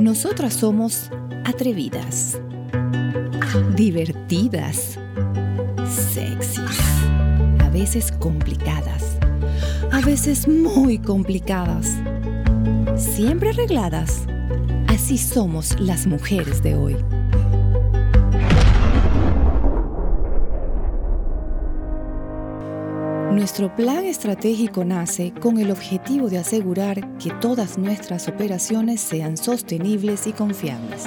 Nosotras somos atrevidas, divertidas, sexys, a veces complicadas, a veces muy complicadas, siempre arregladas. Así somos las mujeres de hoy. Nuestro plan estratégico nace con el objetivo de asegurar que todas nuestras operaciones sean sostenibles y confiables.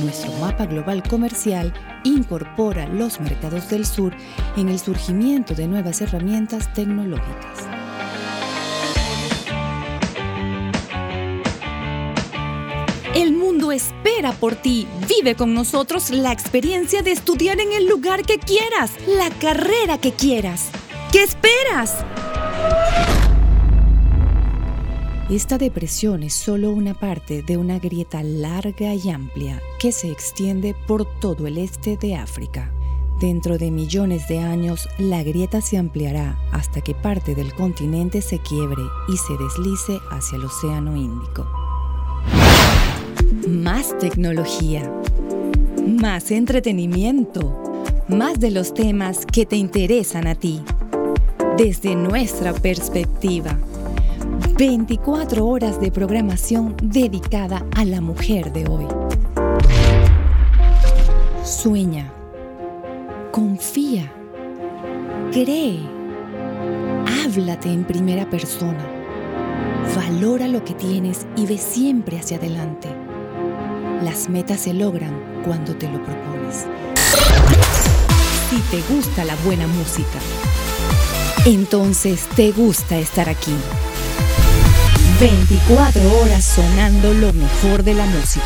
Nuestro mapa global comercial incorpora los mercados del sur en el surgimiento de nuevas herramientas tecnológicas. El mundo espera por ti. Vive con nosotros la experiencia de estudiar en el lugar que quieras, la carrera que quieras. ¿Qué esperas? Esta depresión es solo una parte de una grieta larga y amplia que se extiende por todo el este de África. Dentro de millones de años, la grieta se ampliará hasta que parte del continente se quiebre y se deslice hacia el Océano Índico. Más tecnología, más entretenimiento, más de los temas que te interesan a ti desde nuestra perspectiva. 24 horas de programación dedicada a la mujer de hoy. Sueña, confía, cree, háblate en primera persona, valora lo que tienes y ve siempre hacia adelante. Las metas se logran cuando te lo propones. Si te gusta la buena música, entonces te gusta estar aquí. 24 horas sonando lo mejor de la música.